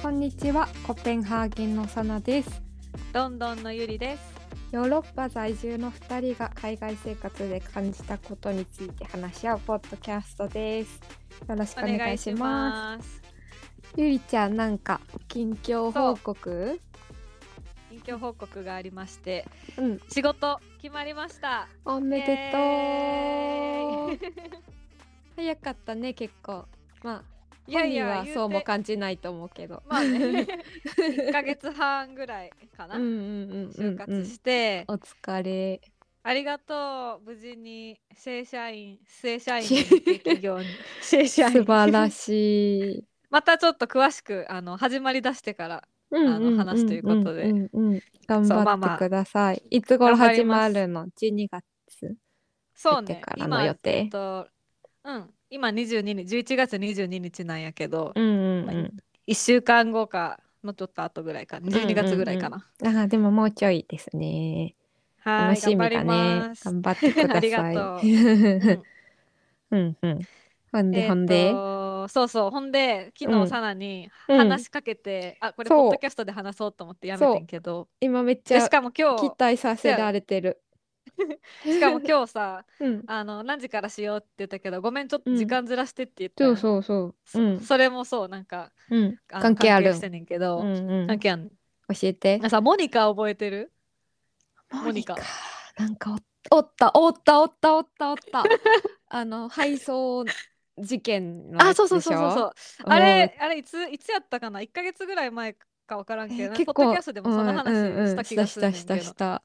こんにちは、コペンハーゲンのサナです。ロンドンのゆりです。ヨーロッパ在住の2人が海外生活で感じたことについて話し合うポッドキャストです。よろしくお願いします。す。ゆりちゃん、なんか近況報告？近況報告がありまして、うん、仕事決まりました。おめでとう。早かったね、結構。まあ、いやいや、そうもて感じないと思うけど。まあね、1ヶ月半ぐらいかな。就活して、お疲れ。ありがとう。無事に正社員、正社員企 業に正社員。素晴らしい。またちょっと詳しくあの始まりだしてからうんあの話すということでうんうんうん頑張ってください。いつ頃始まるの ?12 月。そうねからの今予定えっとうん今22日11月22日なんやけど、うんうんまあうん。1週間後かのちょっと後ぐらいか12月ぐらいかな、あーでももうちょいですね。はい楽しみだね頑張ってください。ありがとう ううんんうん。ほんで、えーほんで？とそうそう。ほんで昨うん。日さなにうん。話しかけて、あこれそう。ポッドキャストで話そうと思ってやめてんけど。今めっちでゃしかも今期日待させられてる。しかも今日さ うん。あの何時からしようって言ったけどごめんちょっとうん。時間ずらしてって言ったやん。そうそうそう。そうん。それもそうなんかうん。あの関係ある。してんねんけど、うんうん。関係あんねん。教えて。あさモニカ覚えてる？モニカ。なんかおおったおったおったおったおった。あの配送事件のやあそうそうそうそうそう。あれあれいついつやったかな？1ヶ月ぐらい前か分からんけど、えーなんかポッドキャストでもその話うんうんうん。した気がするけど、したした。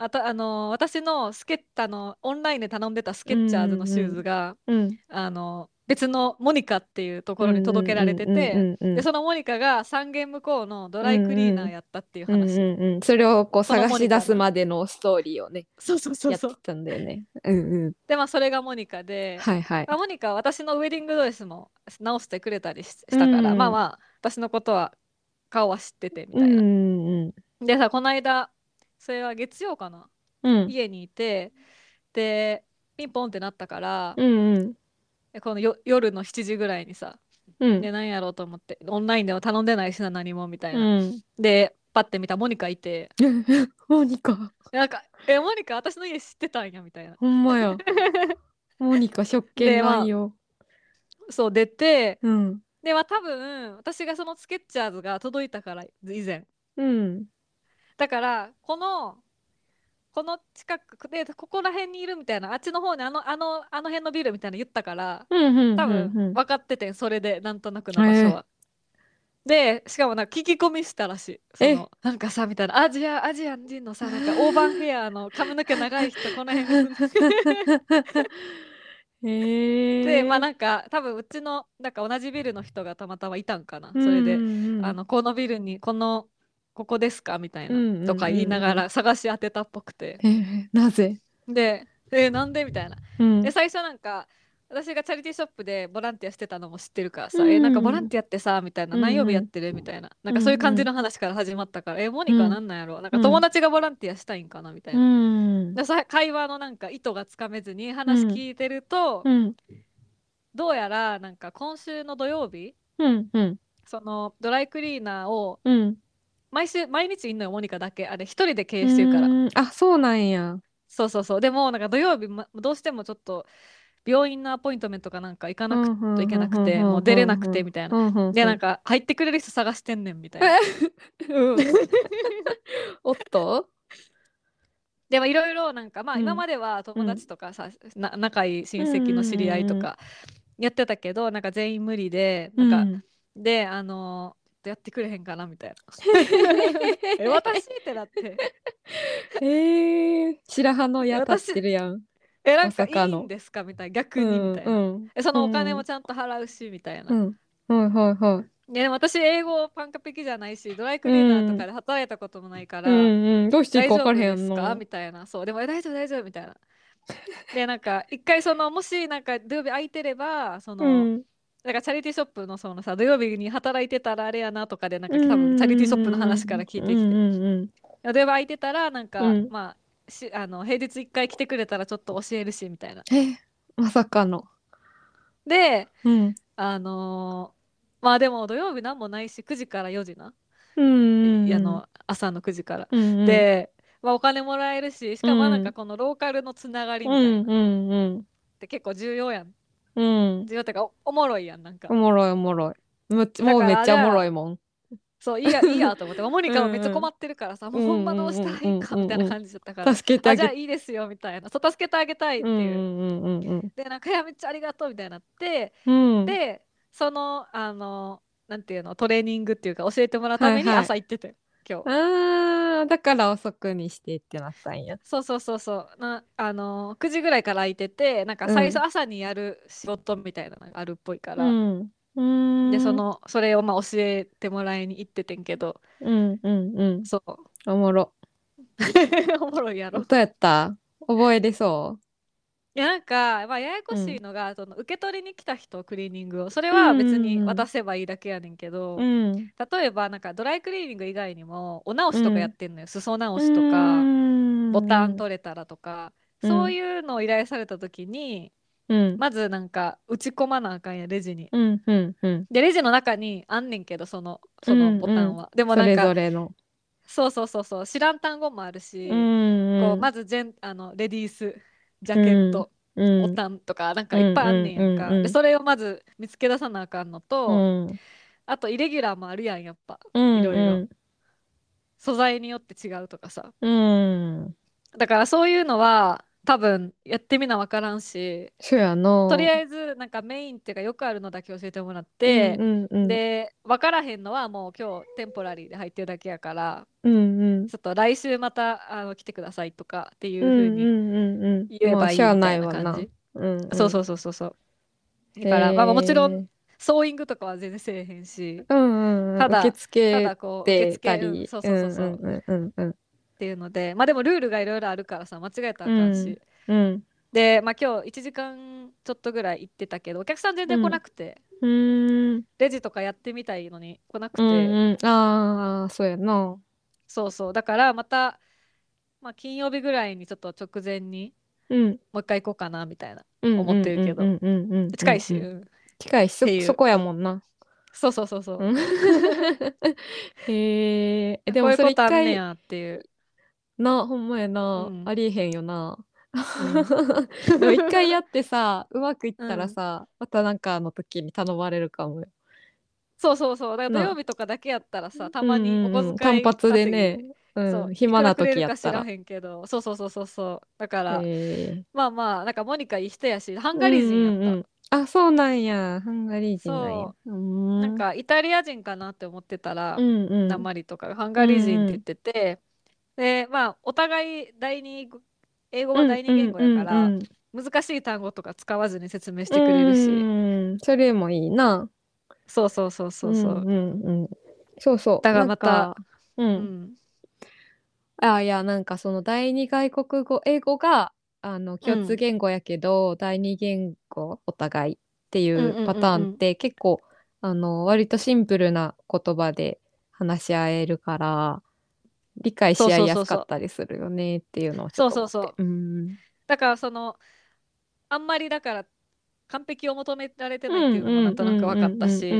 あとあの私のスケッタのオンラインで頼んでたスケッチャーズのシューズが、うん。あの別のモニカっていうところに届けられてて、うんうんうんうんでそのモニカが3軒向こうのドライクリーナーやったっていううん話、うんうん。それをこう探し出すまでのストーリーをねそうそうそうやってたんだよね。うんうん。でまあそれがモニカで、はいはい。まあモニカは私のウェディングドレスも直してくれたりししたから、うんまあまあ私のことは顔は知っててみたいな。うんうんでさこの間それは月曜かな、うん。家にいてでピンポンってなったから、うんうん。でこのよ夜の7時ぐらいにさ、うん。で何やろうと思ってオンラインでは頼んでないしな何もみたいな。うん。でパッて見たらモニカいて。モニカ。でなんか「えモニカ私の家知ってたんや」みたいな。ほんまや。モニカ食券なんよ。そう出てうん。でまあ多分私がそのスケッチャーズが届いたから以前。うん。だからこのこの近くでここら辺にいるみたいなあっちの方にあのあのあの辺のビルみたいなの言ったからうんうん多分分かっててそれでなんとなくの場所は。でしかもなんか聞き込みしたらしい。そえ？のなんかさみたいなアジアアジア人のさなんかオーバーヘアの髪の毛長い人この辺。にでまあなんか多分うちのなんか同じビルの人がたまたまいたんかな。それで、あのこのビルにこのここですか？みたいな、うんうんうんうん。とか言いながら探し当てたっぽくて。えーなぜ？で「えなんで?」みたいな。うん。で最初なんか私がチャリティーショップでボランティアしてたのも知ってるからさ「うんえなんかボランティアってさ」みたいなうんうん「何曜日やってる?」みたいな。なんかそういう感じの話から始まったから「えモニカなんなんやろ?」なんか友達がボランティアしたいんかな？みたいうな。んでさ会話のなんか意図がつかめずに話聞いてると、うん。どうやらなんか今週の土曜日うんうん。そのドライクリーナーをうん毎週毎日いんのよモニカだけあれ一人で経営してるから。うん。あそうなんや。そうそうそう。でもなんか土曜日、ま、どうしてもちょっと病院のアポイントメントかなんか行かなくといけなくてもう出れなくてみたいななでなんか入ってくれる人探してんねんみたいなうんおっとでもいろいろなんかまあうん今までは友達とかさ、な仲いい親戚の知り合いとかやってたけどなんか全員無理でなんか、うんであのーやってくれへんかなみたいな え私ってなってえー、白羽の矢立ってるやん。えなんかいいんですかみたいな逆にみたいな、うんえそのお金もちゃんと払うしみたいな、うん。はいはいはい。ででも私英語パンカピキじゃないしドライクリーナーとかで働いたこともないから、うんうん。どうしていい大か分からへん丈夫ですかの。みたいなそうでもえ大丈夫大丈夫みたいなでなんか一回そのもしなんか土曜日空いてればその、うん。だからチャリティーショップのそのさ土曜日に働いてたらあれやなとかでなんか多分チャリティーショップの話から聞いてきて、うんうんうん。土曜日空いてたらなんか、うん。まあしあの平日一回来てくれたらちょっと教えるしみたいな。え、まさかの。でうん。あのーまあでも土曜日なんもないし9時から4時な、うん。あの朝の9時から、うんうん、で、まあ、お金もらえるししかもうんなんかこのローカルのつながりうみたいな。っんうんうん。て結構重要やんうん。おおもろいやんなんか。おもろいおもろい。もうめっちゃおもろいもん。そういいやいいやと思って。モニカもめっちゃ困ってるからさ、もうほんまどうしたらいいかうんうんうんうんみたいな感じだったから、助けてああじゃあ。いいですよみたいな。そう助けてあげたいっていう、うんうんうんうんでなんかいやめっちゃありがとうみたいになって。うん。でそのあのなんていうのトレーニングっていうか教えてもらうためにはいはい。朝行ってて、今日。ああ、だから遅くにしてってなったんや。そうそうそうそうなあの9時ぐらいから空いててなんかうん最初朝にやる仕事みたいなのがあるっぽいから、うん。うん。でそ、のそれをまあ教えてもらいに行っててんけどうんうんうん。そうおもろ。おもろいやろどうやった？覚えれそいやなんか、まあ、ややこしいのが、その受け取りに来た人クリーニングを。それは別に渡せばいいだけやねんけど、ううん。例えばなんかドライクリーニング以外にもお直しとかやってんのよ、裾直しとうかん。ボタン取れたらとか、うん。そういうのを依頼された時にうん。まずなんか打ち込まなあかんやレジに。うんうんうん。でレジの中にあんねんけどそのそのボタンは。でもそれなんかぞれの。そうそうそうそう。知らん単語もあるし、うん。こうまずジェンあのレディースジャケット、うん。ボタンとかなんかいっぱいあんねんやんか、うんうんうんそれをまず見つけ出さなあかんのと、うん。あとイレギュラーもあるやんやっぱ。うん。いろいろ。素材によって違うとかさ。うん。だからそういうのは多分やってみな分からんしそうやな。とりあええずなんかメインっていうかよくあるのだけ教えてもらって、うんうん、で分からへんのはもう今日テンポラリーで入ってるだけやからうんうん。ちょっと来週またあの来てくださいとかっていううん風にうんうんうん。言えばいいみたいな感じ。うんうん、そうそうそうそうそう。だから、まあ、もちろんソーイングとかは全然せえへんしうんうんうん、ただ受け付たけだこう受て付うり、そうそうそうそう、っうんうんうんうんていうのでまあでもルールがいろいろあるからさ間違えたらあかんし、うんでまあ今日1時間ちょっとぐらい行ってたけどお客さん全然来なくて、うん。うん。レジとかやってみたいのに来なくて、うんうん。ああそうやな。そうそう。だからまた、まあ、金曜日ぐらいにちょっと直前にうん。もう一回行こうかなみたいなうん思ってるけどうんうんうん。うん近いし、うん。うん近いしそこやもんな。そうそうそうそう、うん。へえでこういうもそれ一ことあんね回やっていう、な ほんまやな、うん。ありえへんよな。うん。でも一回やってさうまくいったらさ、またなんかの時に頼まれるかもよ。そうそうそう。だからな。土曜日とかだけやったらさたまにおうんうんうん。小遣い単発でね、う、そう。ん暇な時やったら。らへんけど。そうそうそうそうそう。だから、へえ。まあまあなんかモニカいい人やしハンガリー人やった、うんうんうん。あそうなんや。ハンガリー人なんや。なんかイタリア人かなって思ってたら、うんうん。鉛とかハンガリー人って言ってて、でまあお互い第二語英語は第二言語やから、うんうん難しい単語とか使わずに説明してくれるし、うんそれもいいな。そうそうそうそうそう、んうんうん。そうそう。だからまたなんかううん。んあいやなんかその第二外国語英語があの共通言語やけど、第二言語お互いっていうんうんうんううん。パターンって結構あの割とシンプルな言葉で話し合えるから理解し合いやすかったりするよねっていうのをそうそうそうう。ん。だからそのあんまりだから完璧を求められてないっていうのもなんとなく分かったし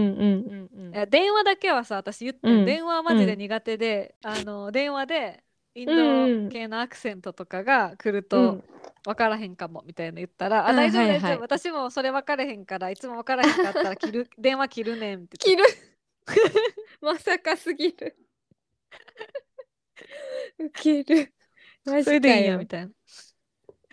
電話だけはさ私言って、うん電話はマジで苦手で、あの電話でインうんド系のアクセントとかが来るうとん。分からへんかもみたいな言ったら「ああ大丈夫大丈夫、私もそれ分からへんからいつも分からへんかったら切る 電話切るねん」って。切る。まさかすぎる ウケる。マジかそれでいいんやよ。みたいな。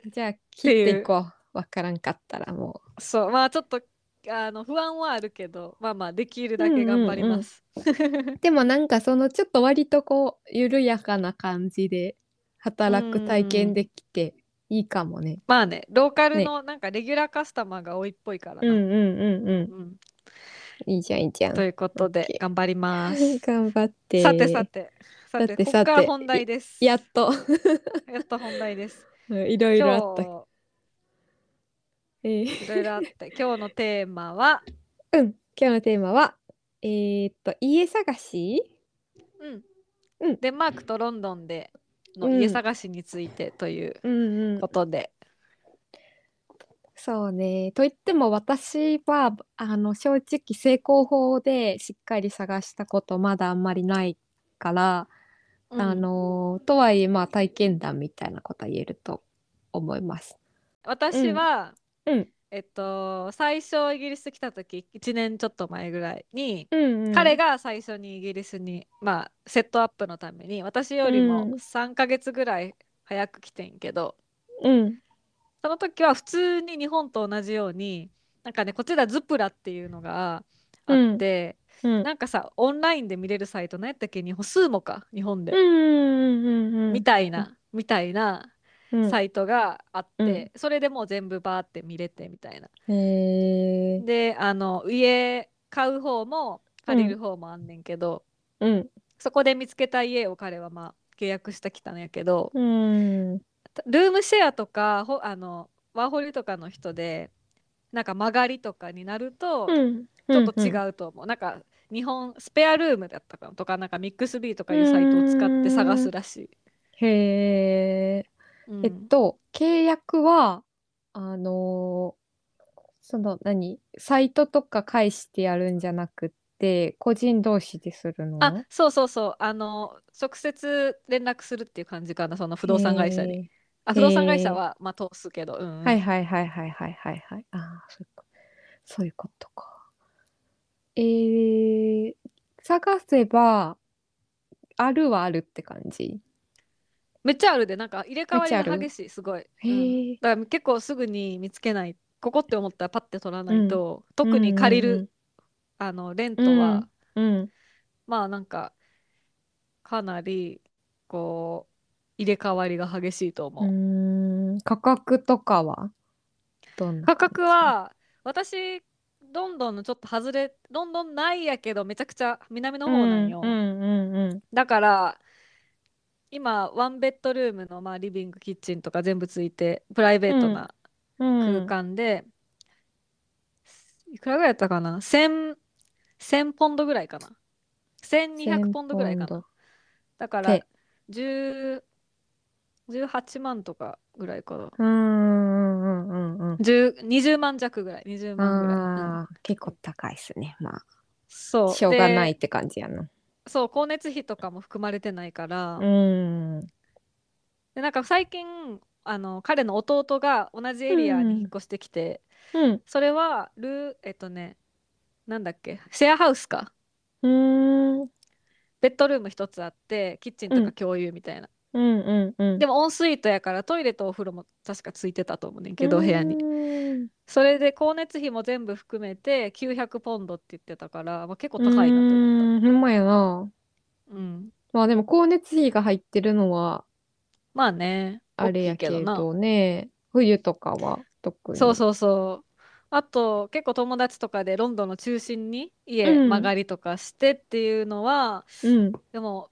じゃあ切っていこう。わからんかったらもそうまあちょっとあの不安はあるけどまあまあできるだけ頑張ります、うでもなんかそのちょっと割とこう緩やかな感じで働く体験できていいかもね。まあねローカルのなんかレギュラーカスタマーが多いっぽいから。な、うんうんうんうん。うん。いいじゃんいいじゃん。ということで OK 頑張ります。頑張って。さてさてさてさてここから本題です。やっと。やっと本題です。いろいろあった。今えー。日いろいろあって今日のテーマは？うん今日のテーマはえー、っと家探し？うん、うん。デンマークとロンドンでのうん。家探しについてといううんうん。ことで、そうね。と言っても私は、あの、正直成功法でしっかり探したことまだあんまりないから、あうんの、とはいえ、まあ体験談みたいなことは言えると思います。私は、うん。えっと、最初イギリス来た時、1年ちょっと前ぐらいに、うん、うん。彼が最初にイギリスに、まあ、セットアップのために、私よりもうん3ヶ月ぐらい早く来てんけど、うん。その時は普通に日本と同じように、なんかね、こっちではズプラっていうのがあって、うん。なんかさ、オンラインで見れるサイト、何やったっけ、日本、スーモか、日本で。みたいな、みたいなうんサイトがあって、うんそれでもう全部バーって見れてみたいな。で、あの、家買う方も借りる方もあんねんけど、うん。そこで見つけた家を彼はまあ契約してきたんやけど、うん。ルームシェアとか、ほあの、ワーホリとかの人で、なんか曲がりとかになると、うん。ちょっと違う。うと思う。なんか、日本、スペアルームだったかなとか、なんかミックスビーとかいうサイトを使って探すらしい。へえ。うんえっと、契約は、あのーその何、サイトとか介してやるんじゃなくって、個人同士でするの？あ、そうそうそう。あの、直接連絡するっていう感じかな、その不動産会社に。へあ、不動産会社は、まあ、通すけど、うんはいはいはいはいはいはいはい。ああ、そういうことか。えー、探せば、あるはあるって感じ。めっちゃあるで、なんか入れ替わりが激しい、すごい。へうんーだから結構すぐに見つけない。ここって思ったらパッて取らないと、特に借りる、あの、レントは、うん。まあなんか、かなり、こう、入れ替わりが激しいと思うう。ん。価格とかは？どんな価格は、私、ロンドンのちょっと外れ、ロンドンないやけど、めちゃくちゃ南の方なんよ。うんうんうんだから、今、ワンベッドルームの、まあ、リビング、キッチンとか全部ついて、プライベートなうん。空間で、いくらぐらいやったかな ?1000、1000ポンドぐらいかな ?1200 ポンドぐらいかな。だからで、10、18万とかぐらいかな。うんうんうんうんうん。10 20万弱ぐらい、20万ぐらい。うんああ、結構高いっすね。まそう。あ、しょうがないっでて感じやな。そう、光熱費とかも含まれてないから、うん。で、なんか最近、あの、彼の弟が同じエリアに引っ越してきて、うん。それは、ルー、えっとね、なんだっけ、シェアハウスか。うん。ベッドルーム一つあって、キッチンとうんか共有みたいな。うんうんうん。でも、オンスイートやから、トイレとお風呂も確かついてたと思うねんけど、部屋に。に。それで、光熱費も全部含めて、900ポンドって言ってたから、まあ、結構高いなと思っうん、ほんまやな。た。うん。まあでも光熱費が入ってるのはまあね、大きあれやけいけどな。どね。冬とかは特に。そうそうそう。あと、結構友達とかでロンドンの中心に家うん曲がりとかしてっていうのは、うん。でも、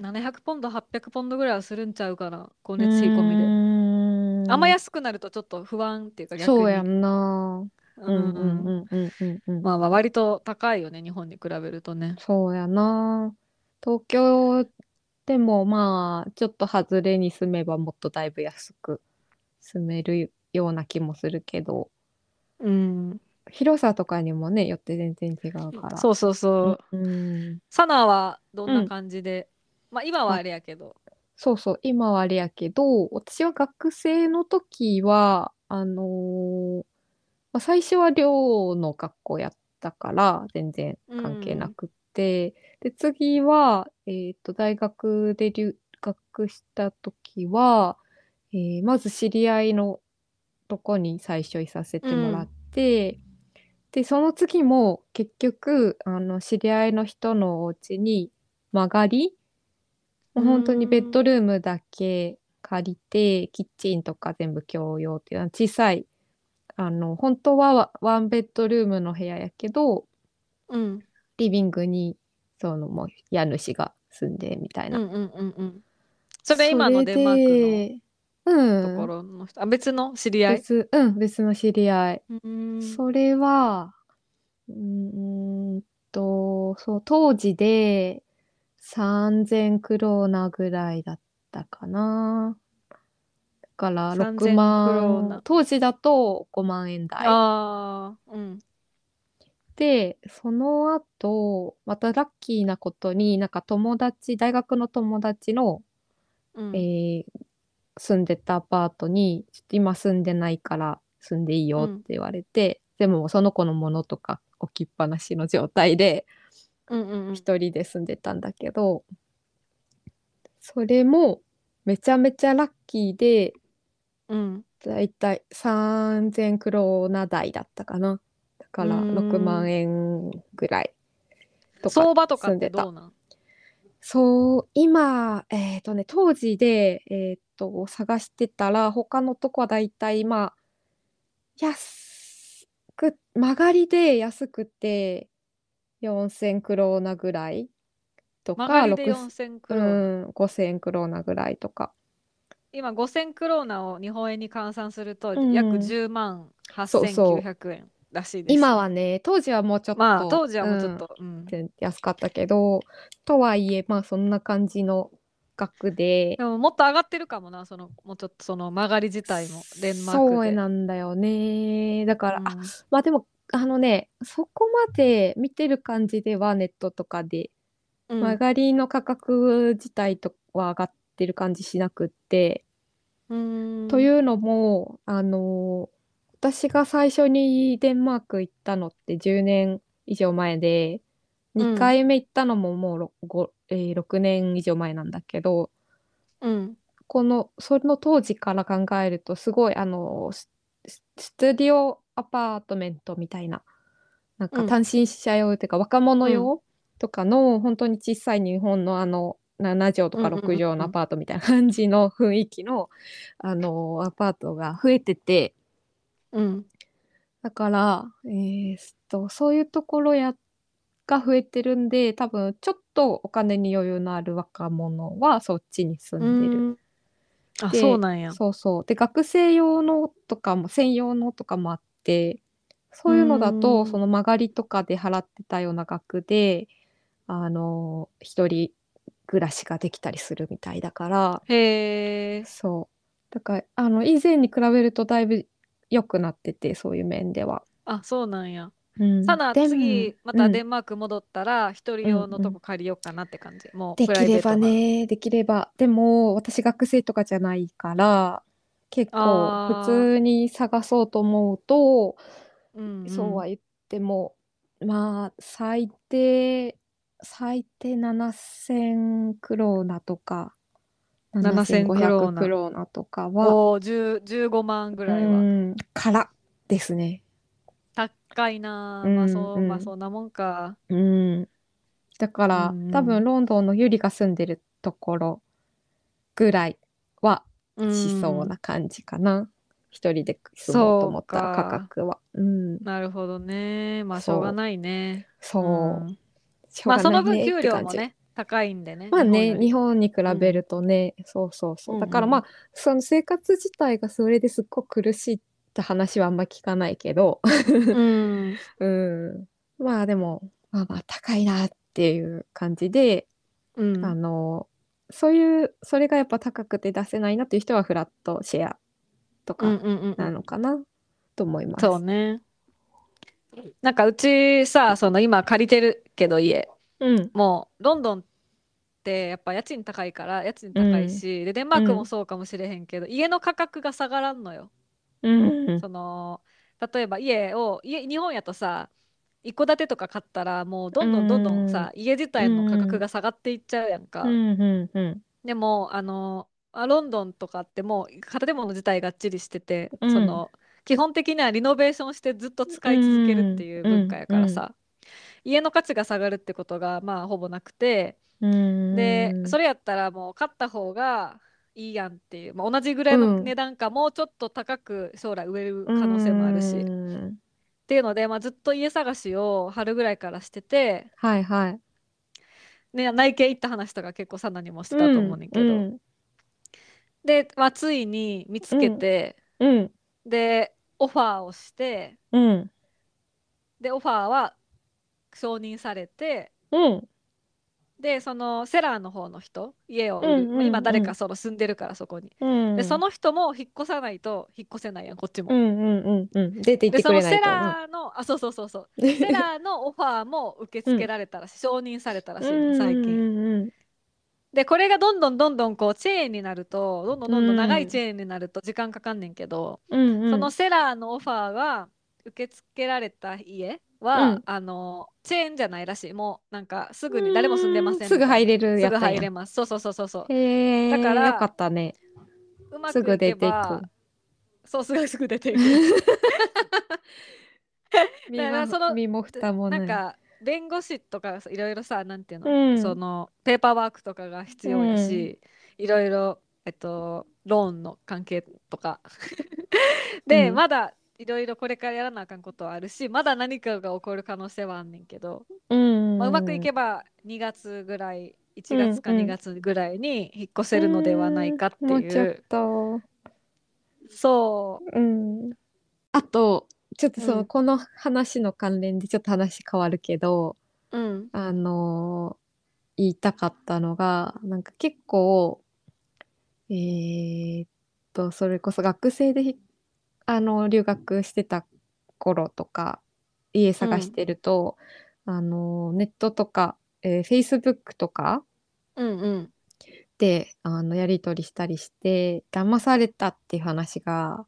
700ポンド、800ポンドぐらいはするんちゃうかな、光熱費込みで。みあんま安くなるとちょっと不安っていうか逆そうやに。んな。ううんうんんうん。うんうんうんうん。まあまあ割と高いよね、日本に比べるとね。そうやな。東京でもまあ、ちょっと外れに住めばもっとだいぶ安く住めるような気もするけど、うん。広さとかにもね、よって全然違うから。そうそうそう。うん。サナはどんうなん感じで、まあ今はあれやけど。そうそう、今はあれやけど、私は学生の時は、あのーまあ、最初は寮の学校やったから、全然関係なくって、で、次は、えっと、大学で留学した時は、えーまず知り合いのとこに最初いさせてもらって、で、その次も結局、あの、知り合いの人のお家に曲がりもう本当にベッドルームだけ借りて、キッチンとか全部共用っていうのは小さい、あの、本当はワワンベッドルームの部屋やけど、うん。リビングに、そのもう家主が住んでみたいな。うんうんうんうん。それ今のデンマーククのところの人、あ、別の知り合い？別、うん、別の知り合い。うん。それは、うーんと、そう、当時で3000クローナぐらいだったかな。だから3000 6クロー万ナ、当時だと5万円台。ああ、うん。で、その後、またラッキーなことに、なんか友達、大学の友達の、うん。えー住んでたアパートに、今住んでないから住んでいいよって言われて、でもその子のものとか置きっぱなしの状態で、うんうんうん。一人で住んでたんだけど、それもめちゃめちゃラッキーで、うん。だいたい3000クローナ台だったかな。だからうーん6万円ぐらいとか相場とかっ住んでたてどうなん？そう、今、えっとね、当時で、えっと、探してたら、他のとこはだいたい、まあ、安く、曲がりで安くて、4000クローナぐらいとか、曲がりで6 4000クうローナ。ん、5000クローナぐらいとか。今5000クローナを日本円に換算するとうん約10万そうそう8900円らしいです。今はね、当時はもうちょっと、まあ当時はもうちょっんと、うん安かったけど、とはいえ、まあそんな感じの額で、でももっと上がってるかもな、そのもうちょっとその曲がり自体もデンマークで。そうなんだよね。だから、あうんまあでも、あのね、そこまで見てる感じではネットとかで、うん。曲がりの価格自体とは上がってる感じしなくって、うん。というのも、あの私が最初にデンマーク行ったのって10年以上前で、うん2回目行ったのももうろごえー6年以上前なんだけど、うん。この、その当時から考えると、すごい、あの、スタジオアパートメントみたいな、なんかうん単身者用っていうか、若者用とかの、本当に小さい日本のあの、7畳とかうんうんうん6畳のアパートみたいな感じの雰囲気の、あの、アパートが増えてて、うんだから、えーっと、そういうところや、が増えてるんで、多分、ちょっとお金に余裕のある若者はそっちに住んでる。うんあ、でそうなんや。そうそう。で、学生用のとかも、専用のとかもあって、そういうのだうと、んその曲がりとかで払ってたような額で、あの、一人暮らしができたりするみたいだから、へえ。そう。だから、あの、以前に比べるとだいぶ良くなってて、そういう面では。あ、そうなんや。うん、さな、でも次、またうんデンマーク戻ったら、一人用のとうんこ借りようかなって感じ。もう、でプライベートな。きればね、できれば。でも、私学生とかじゃないから、結構普通に探そうと思うと、うんうんそうは言っても、まあ、最低、最低7000クローナとか、7000クロー7500ナクローナとかは、おー、10 15万ぐらいは。うん、からですね。高いなまあそう、うんまあそんなもんか。うん。だから、うんうん多分ロンドンのゆりが住んでるところぐらいはうんしそうな感じかな。一人で住もうと思ったら価格は。うん。なるほどね。まあしょうがないね。そう。うんしょまあそうがないねの分給。料もね、高いんでね。まあね、日日本に比べるとね、そうそうそう。うんうんだからまあ、その生活自体がそれですっごく苦しいって話はあんま聞かないけど、りうん。うん。まあでも、まあまあ高いなっていう感じで、うん。あの、そういう、それがやっぱ高くて出せないなっていう人はフラットシェアとうんかうんうんうなんのかなと思います。そうね。なんかうちさ、その今借りてるけど家、うん。もうロンドンってやっぱ家賃高いから家賃高いし、でデンマークもそうかもしれへんけど、家の価格が下がらんのよ。うん。その例えば家を家日本やとさ一戸建てとか買ったらもうどんどんどんどんさ、家自体の価格が下がっていっちゃうやんか。でもあのあロンドンとかってもう建物自体がっちりしてて、うん。その基本的にはリノベーションしてずっと使い続けるっていう文化やからさ、家の価値が下がるってことがまあほぼなくて、うん。でそれ、れやったらもう買った方がいいやんっていう、まあ、同じぐらいのうん。値段か、もうちょっと高く将来売れる可能性もあるし、っうん。ていうので、まあ、ずっと家探しを春ぐらいからしてて、はいはい。ね、内見行った話とか結構サナにもしてたと思うねんけど、うん。で、まあ、ついに見つけて、うん。でオファーをしてうん。でオファーは承認されてうん。でそのセラーの方の人家を売る、うんうんうん今誰かその住んでるからそこに、うん。でその人も引っ越さないと引っ越せないやんこっちも、うんうんうんうん。出て行っでてくれないそのセ。ラーのあそうそうそうそう セラーのオファーも受け付けられたらしい、承認されたらしいね、最近、近。でこれがどんどんどんどんこうチェーンになるとどんどんどんどん長いチェーンになると時間かかんねんけど、うんうん。そのセラーのオファーが受け付けられた家は、うん。あのチェーンじゃないらしい。もうなんかすぐに誰も住んでませんすぐ入れるすぐやつや入れます。そうそうそうそうそう。へえ。だからよかったね。うまくすぐ出ていいけばく。そうすぐすぐ出ていく。身だからそのも身も蓋もな。ないんか弁護士とかいろいろさなんていうの、うん。そのペーパーワークとかが必要やし、いろいろえっとローンの関係とか。で、うん。まだいろいろこれからやらなあかんことはあるしまだ何かが起こる可能性はあんねんけど、うん。まあ、うまくいけば2月ぐらい1月かうんうん2月ぐらいに引っ越せるのではないかってもうちょっいう、と。そううん。あと、ちょっとその、うんこの話の関連でちょっと話変わるけど、うんあのー言いたかったのが、なんか結構、えーっと、それこそ学生でひあの留学してた頃とか、家探してると、あのネットとか、えー、Facebook とかうんうん。であのやり取りしたりして、騙されたっていう話が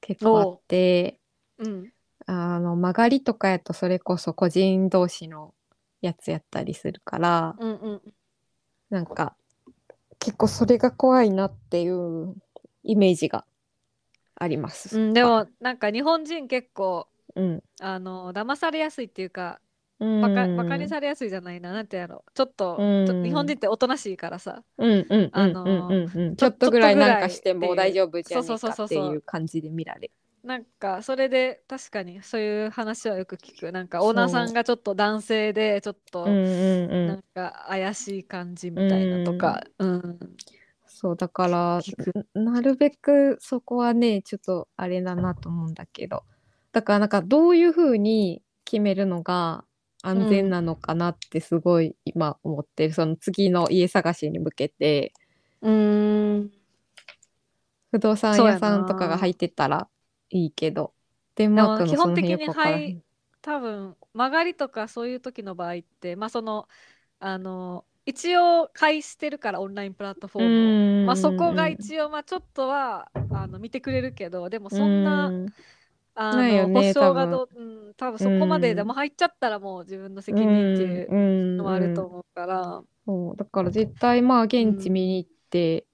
結構あって、うん。あの曲がりとかやとそれこそ個人同士のやつやったりするから、うんうん。なんか結構それが怖いなっていうイメージがあります。うん、でもなんか日本人結構うん、あの騙されやすいっていうかうん、バカバカにされやすいじゃない？ななんてやろ？ちょっと,、うん。ちょっと日本人っておとなしいからさ。ちょっとぐらいなんかしても大丈夫じゃねえそうそうかっていう。感じで見られる。なんかそれで確かにそういう話はよく聞く。なんかオーナーさんがちょっと男性でちょっとうんうんう。なんんか怪しい感じみたいなとか、うんそうだからななるべくそこはねちょっとあれだなと思うんだけど。だからなんかどういうふうに決めるのが安全なのかなってすごい今思ってる、その次の家探しに向けて。うん。不動産屋さんとかがな入ってたらいいけど。デンマークの基本的にその辺よくわからへん。多分曲がりとかそういう時の場合ってまあそのあの一応介してるからオンラインプラットフォームを。まあ、そこが一応まあちょっとはあの見てくれるけどでもそんな、うん。あのね保証がどう、うん、多分そこまででも入っちゃったらもう自分の責任っていうのもあるとうん思うから、そうだから絶対まあ現地見に行って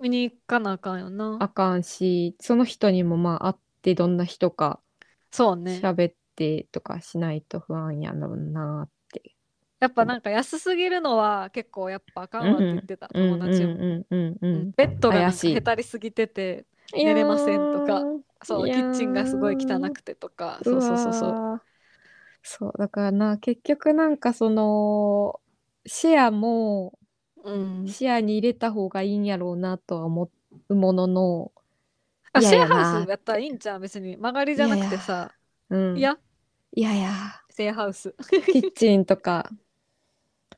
見に行かなあかんよな。あかんし、その人にもまあ会ってどんな人かそうね。喋ってとかしないと不安やろうなって。やっぱなんか安すぎるのは結構やっぱあかんわって言ってた、友達も。うんうんうんうんうんベッドがへたりすぎてて寝れませんとかそうキッチンがすごい汚くてとかそうそうそうそう。そうだからな結局なんかそのシェアもうん。視野に入れた方がいいんやろうなとは思うものの、あシェアハウスやったらいいんじゃん別に曲がりじゃなくてさ。うん、いや。いやいや。シェアハウス。キッチンとか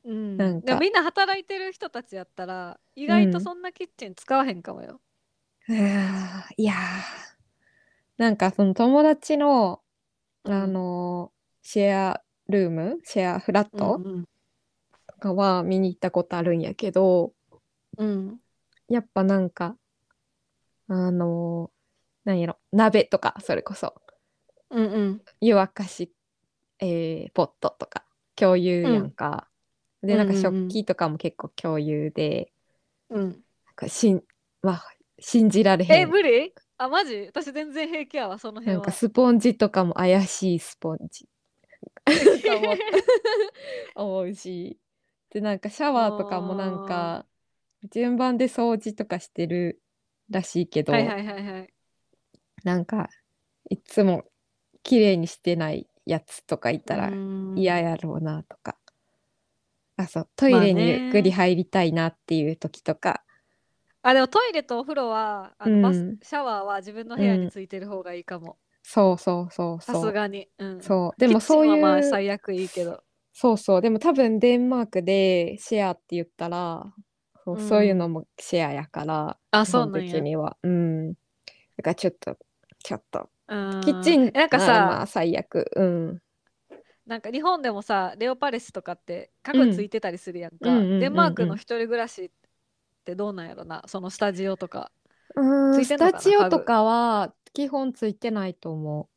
うん。なんか。みんな働いてる人たちやったら意外とそんなキッチン使わへんかもよ、うーんいやー。なんかその友達のうん。あのシェアルームシェアフラットうんとかは見に行ったことあるんやけど、うん。やっぱなんかあのなんやろ鍋とかそれこそ。うんうん。湯沸かし、えーポットとか共有やんか、でなんか食器とかも結構共有で、うん。なんかしん、まあ、信じられへえん無理？あマジ？私全然平気やわその辺は。なんかスポンジとかも怪しいスポンジ。思う。し。でなんかシャワーとかもなんか順番で掃除とかしてるらしいけど、はいはいはいはい。なんかいつも綺麗にしてないやつとかいたら嫌やろうなとか、あそうトイレにゆっくり入りたいなっていう時とか、あでもトイレとお風呂はあの、バスうん。シャワーは自分の部屋についてる方がいいかも。そうそうそうさそう。すがに、うん、そう。でもそういうキッチンはまあ最悪いいけど。そうそう。でも多分デンマークでシェアって言ったら、そう,、うん。そういうのもシェアやから、あそうなんや。的には。うん。だからちょっと、ちょっと、うん。キッチンえなんかさ、まあ最悪。うん。なんか日本でもさレオパレスとかって家具ついてたりするやんか、うんうんうんうんうんデンマークの一人暮らしってどうなんやろなそのスタジオとかうん、スついてんのかなタジオとかは基本ついてないと思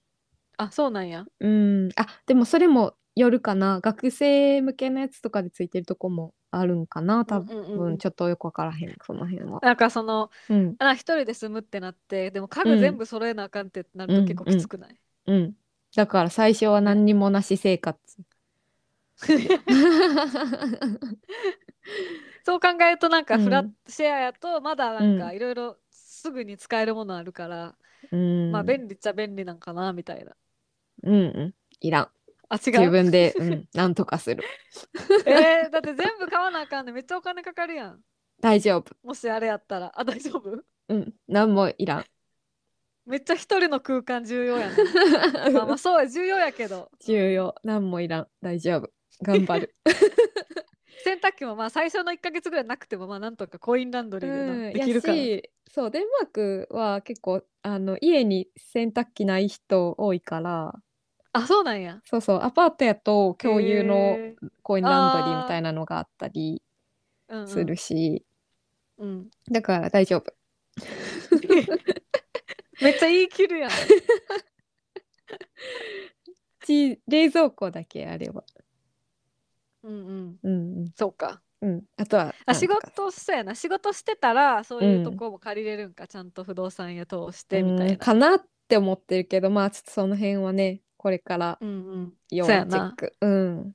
あそうなんやう。うん。あ、でもそれもよるかな。学生向けのやつとかでついてるとこもあるんかな。多うんうんうん分ちょっとよくわからへん、その辺は。なんかそのうん。あ一人で住むってなってでも家うん具全部揃えなあかんってなると結構きつくない、うん。だから最初は何にもなし生活。そう考えるとなんかフラうんットシェアやとまだなんかういろいろすぐに使えるものあるから、うん。まあ便利っちゃ便利なんかなみたいなうんうん。いらん。あ違う？自分で、うん、なんとかする。えー、だって全部買わなあかんねめっちゃお金かかるやん大丈夫。もしあれやったらあ大丈夫？うん。何もいらん。めっちゃ一人の空間重要やな。まあまあそうや重要やけど。重要。何もいらん。大丈夫。頑張る。洗濯機もまあ最初の1ヶ月ぐらいなくてもまあなんとかコインランドリーでできるから。そうデンマークは結構あの家に洗濯機ない人多いから。あそうなんや。そうそうアパートやと共有のコインランドリーみたいなのがあったりうんうん。するし、うん、だから大丈夫 めっちゃ言い切るやん。ち冷蔵庫だけあれば。うんうん。うんうん。そうか。うん。あとはあ仕なんとか事そうやな。仕事してたらそういうとこも借りれるんか、ちゃんと不動産屋通してみたいな。うん。かなって思ってるけどまあちょっとその辺はねこれからうんうん。要チェッそうやな。クうん、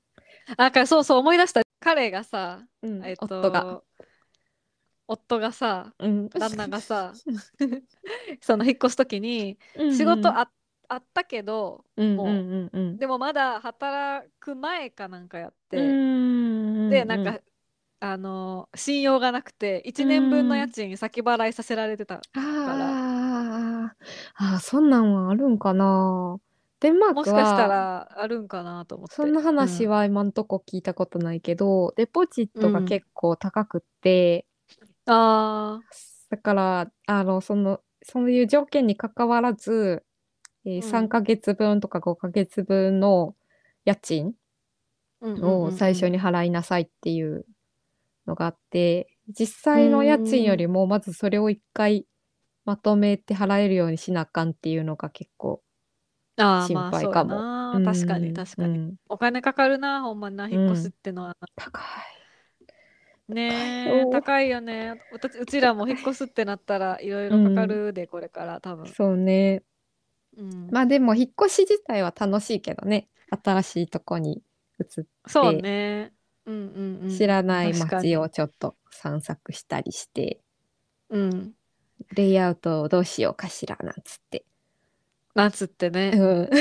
あだからそうそう思い出した。彼がさ、うん。えっと夫が、夫がさうん、旦那がさ その引っ越す時に仕事あ,、あったけどもううんうんうん。うんでもまだ働く前かなんかやって、うんでなんか、あの信用がなくて1年分の家賃先払いさせられてた、あー。あーそんなんはあるんかな。デンマークもしかしたはらあるんかなと思って。そんな話うん。は今んとこ聞いたことないけど、デポジットが結構高くって、あだからあのそのそういう条件に関わらず、えーうん。3ヶ月分とか5ヶ月分の家賃ーを最初に払いなさいっていうのがあって、実際の家賃よりもまずそれを一回まとめて払えるようにしなあかんっていうのが結構心配かも。な。確かに確かに、うん。お金かかるなほんまにな引っ越すってのは、高い。ね高いよえ高いよね。うたうちらも引っ越すってなったらいろいろかかるで、これから多分、そうね。うん、まあでも引っ越し自体は楽しいけどね。新しいとこに移っそうね。うんうんうん。知らない街をちょっと散策したりして、うん。レイアウトをどうしようかしらなんつって。夏ってね、うん。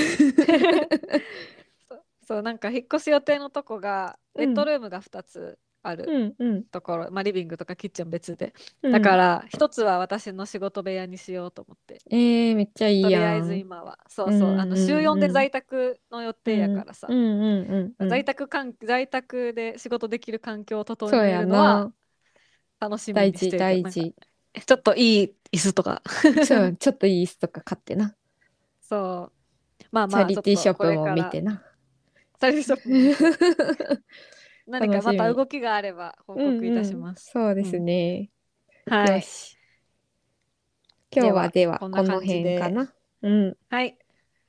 そうなんか引っ越す予定のとこがベッドルームが2つあるうんうん。ところ、まあ、リビングとかキッチン別でうんだから一つは私の仕事部屋にしようと思ってえー、めっちゃいいやん。とりあえず今はそうそう、あの週4で在宅の予定やからさ、うんうんうんうん。在宅環在宅で仕事できる環境を整えるのはな。楽しみにしてる大事。ちょっといい椅子とかそう、ちょっといい椅子とか買ってな。そうまあチまあャリティーショップも見てなな。チャリティーショップ 何かまた動きがあれば報告いたします、うんうんそうですね。はいよし。今日はではこの辺かな。うん。はい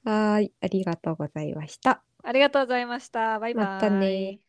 はーい。ありがとうございました。ありがとうございましたバイバイまたね